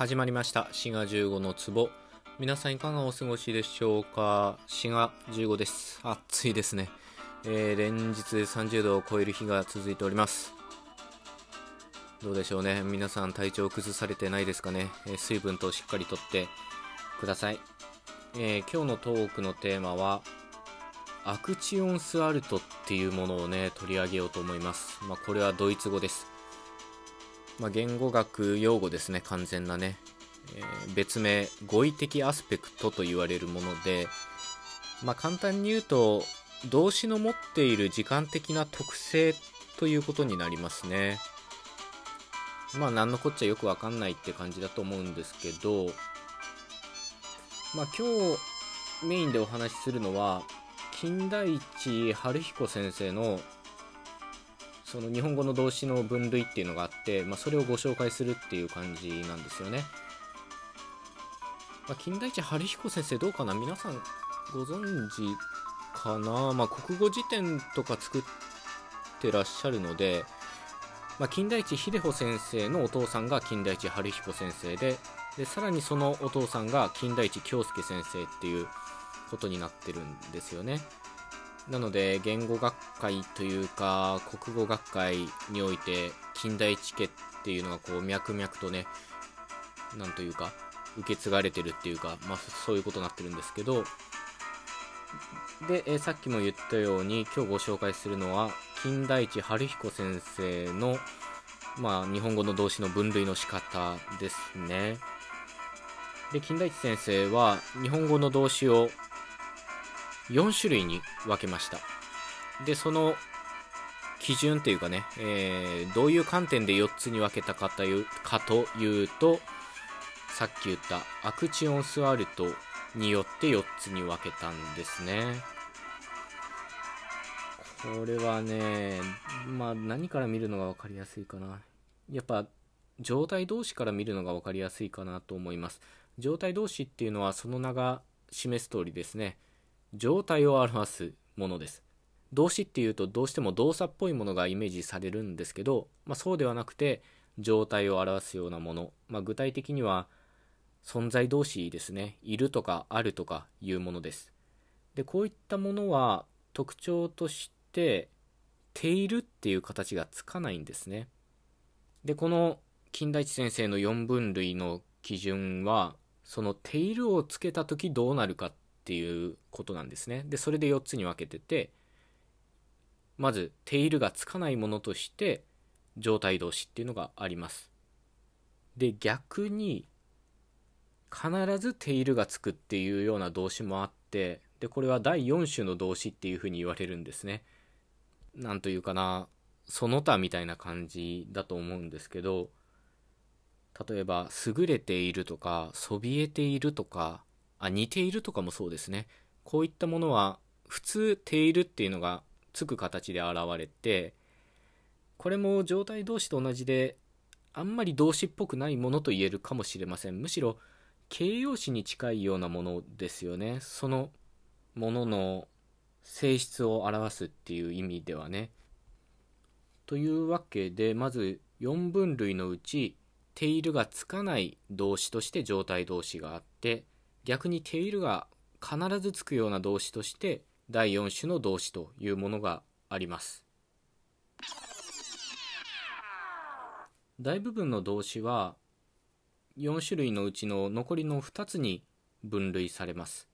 始まりました。滋賀15の壺。皆さんいかがお過ごしでしょうか？滋賀15です。暑いですね、えー、連日30度を超える日が続いております。どうでしょうね？皆さん体調崩されてないですかね、えー、水分としっかりとってください、えー、今日のトークのテーマはアクチオンスアルトっていうものをね取り上げようと思います、まあ、これはドイツ語です。まあ、言語学用語ですね完全なね、えー、別名語彙的アスペクトと言われるもので、まあ、簡単に言うと動詞の持っている時間的な特性ということになりますね。まあ何のこっちゃよくわかんないって感じだと思うんですけどまあ今日メインでお話しするのは金田一春彦先生のその日本語の動詞の分類っていうのがあって、まあ、それをご紹介するっていう感じなんですよね。まあ、金田一春彦先生どうかな皆さんご存知かな、まあ、国語辞典とか作ってらっしゃるので、まあ、金田一秀穂先生のお父さんが金田一春彦先生ででさらにそのお父さんが金田一京介先生っていうことになってるんですよね。なので言語学会というか国語学会において近代地家っていうのがこう脈々とねなんというか受け継がれてるっていうか、まあ、そういうことになってるんですけど。で、えさっきも言ったように今日ご紹介するのは金田一春彦先生の、まあ、日本語の動詞の分類の仕方ですね。で金田一先生は日本語の動詞を4種類に分けました。でその基準というかね、えー、どういう観点で4つに分けたかというかというとさっき言ったアクチオンスワルトによって4つに分けたんですね。これはねまあ何から見るのが分かりやすいかな。やっぱ状態同士から見るのが分かりやすいかなと思います。状態同士っていうのはその名が示す通りですね。状態を表すものです。動詞っていうとどうしても動作っぽいものがイメージされるんですけど、まあ、そうではなくて状態を表すようなもの、まあ、具体的には存在動詞ですね。いるとかあるとかいうものです。でこういったものは特徴としてているっていう形がつかないんですね。でこの金田一先生の4分類の基準はそのているをつけた時どうなるかっっていうことなんですね。で、それで4つに分けてて、まず、テイルがつかないものとして、状態動詞っていうのがあります。で、逆に、必ずテイルがつくっていうような動詞もあって、で、これは第4種の動詞っていうふうに言われるんですね。なんというかな、その他みたいな感じだと思うんですけど、例えば、優れているとか、そびえているとか、あ似ているとかもそうですね。こういったものは普通ているっていうのがつく形で現れてこれも状態動詞と同じであんまり動詞っぽくないものと言えるかもしれません。むしろ形容詞に近いようなものですよね。そのものの性質を表すっていう意味ではね。というわけでまず4分類のうち「ている」がつかない動詞として状態動詞があって逆にテイルが必ずつくような動詞として第4種の動詞というものがあります。大部分の動詞は4種類のうちの残りの2つに分類されます。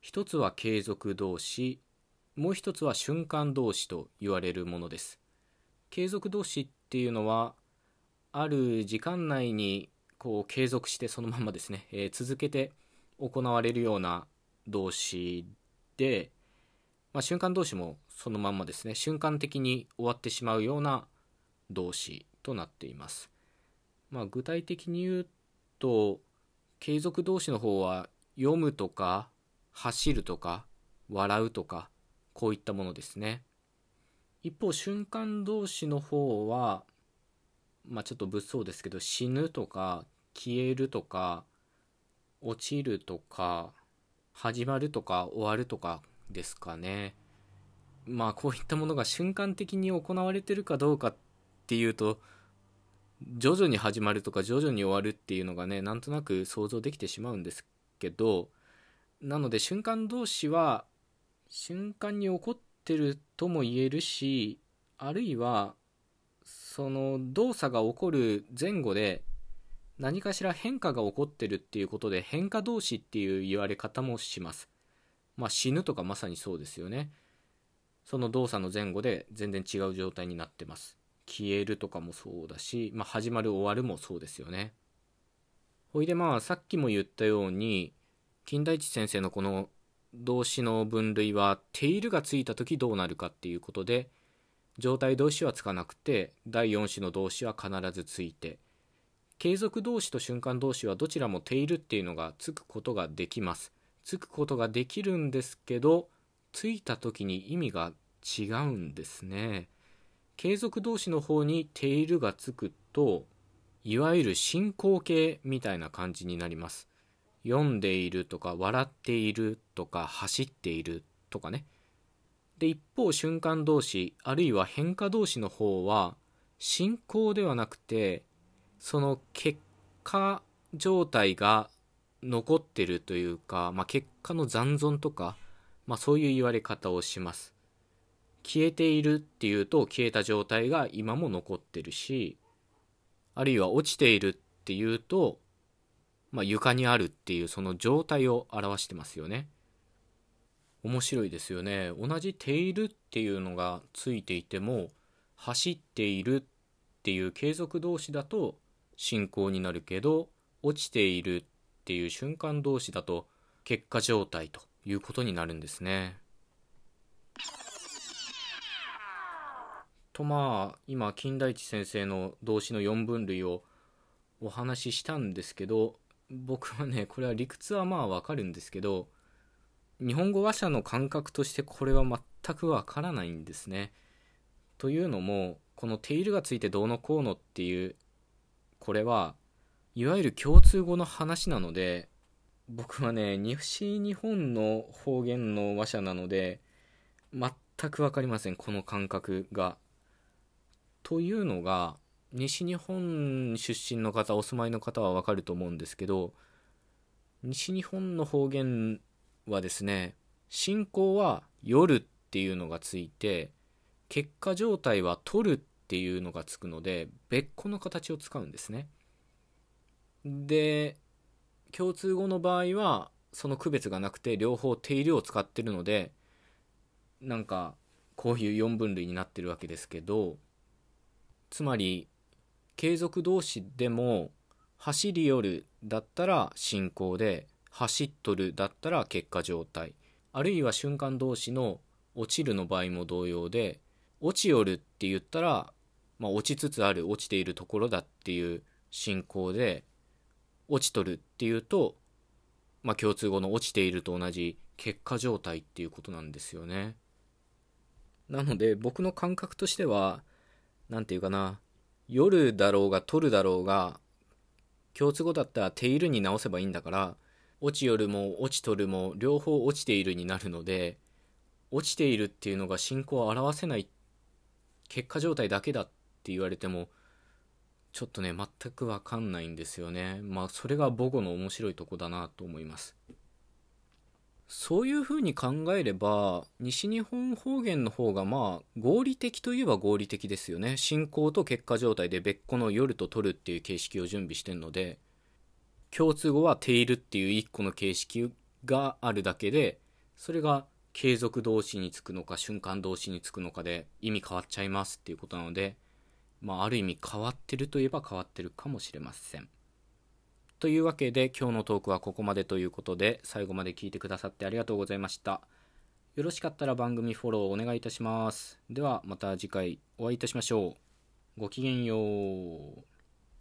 一つは継続動詞もう一つは瞬間動詞と言われるものです。継続動詞っていうのはある時間内にこう継続してそのままですね、えー、続けて行われるような動詞で、まあ、瞬間動詞もそのまんまですね。瞬間的に終わってしまうような動詞となっています、まあ、具体的に言うと継続動詞の方は読むとか走るとか笑うとかこういったものですね。一方瞬間動詞の方はまあちょっと物騒ですけど死ぬとか消えるとか落ちるとか始まるとか終わるとかですかね。まあこういったものが瞬間的に行われてるかどうかっていうと徐々に始まるとか徐々に終わるっていうのがねなんとなく想像できてしまうんですけどなので瞬間同士は瞬間に起こってるとも言えるしあるいはその動作が起こる前後で何かしら変化が起こってるっていうことで変化同士っていう言われ方もします。まあ死ぬとかまさにそうですよね。その動作の前後で全然違う状態になってます。消えるとかもそうだし、まあ、始まる終わるもそうですよね。ほいでまあさっきも言ったように金田一先生のこの動詞の分類は「テイルがついた時どうなるかっていうことで状態動詞はつかなくて第4子の動詞は必ずついて継続動詞と瞬間動詞はどちらもテイルっていうのがつくことができます。つくことができるんですけどついた時に意味が違うんですね。継続動詞の方にテイルがつくといわゆる進行形みたいな感じになります。読んでいるとか笑っているとか走っているとかね。で一方瞬間動詞あるいは変化動詞の方は進行ではなくてその結果状態が残ってるというか、まあ、結果の残存とかまあ、そういう言われ方をします。消えているっていうと消えた状態が今も残ってるしあるいは落ちているっていうと、まあ、床にあるっていうその状態を表してますよね。面白いですよね。同じ「ている」っていうのがついていても「走っている」っていう継続動詞だと進行になるけど落ちているっていう瞬間動詞だと結果状態ということになるんですね。とまあ今金田一先生の動詞の4分類をお話ししたんですけど僕はねこれは理屈はまあわかるんですけど日本語話者の感覚としてこれは全くわからないんですね。というのもこの「テイルがついてどうのこうの」っていうこれはいわゆる共通語の話なので僕はね西日本の方言の話者なので全く分かりませんこの感覚が。というのが西日本出身の方お住まいの方は分かると思うんですけど西日本の方言はですね進行は夜っていうのがついて結果状態は取るっていうのがつくので別個の形を使うんですね。で共通語の場合はその区別がなくて両方定量を使ってるのでなんかこういう4分類になってるわけですけどつまり継続動詞でも走り寄るだったら進行で走っとるだったら結果状態あるいは瞬間動詞の落ちるの場合も同様で落ちよるって言ったら、まあ、落ちつつある落ちているところだっていう進行で落ちとるっていうと、まあ、共通語の落ちていると同じ結果状態っていうことなんですよね。なので僕の感覚としては何て言うかな夜だろうが取るだろうが共通語だったら「ている」に直せばいいんだから落ちよるも落ちとるも両方落ちているになるので落ちているっていうのが進行を表せない結果状態だけだっって言われてもちょっとね、全くわかんないんですよね。まあ、それが母語の面白いとこだなと思います。そういうふうに考えれば、西日本方言の方がまあ、合理的といえば合理的ですよね。進行と結果状態で別個の夜と取るっていう形式を準備してるので、共通語はテイルっていう一個の形式があるだけで、それが継続動詞につくのか瞬間動詞につくのかで意味変わっちゃいますっていうことなので、まあ、ある意味変わってるといえば変わってるかもしれません。というわけで今日のトークはここまでということで最後まで聞いてくださってありがとうございました。よろしかったら番組フォローお願いいたします。ではまた次回お会いいたしましょう。ごきげんよう。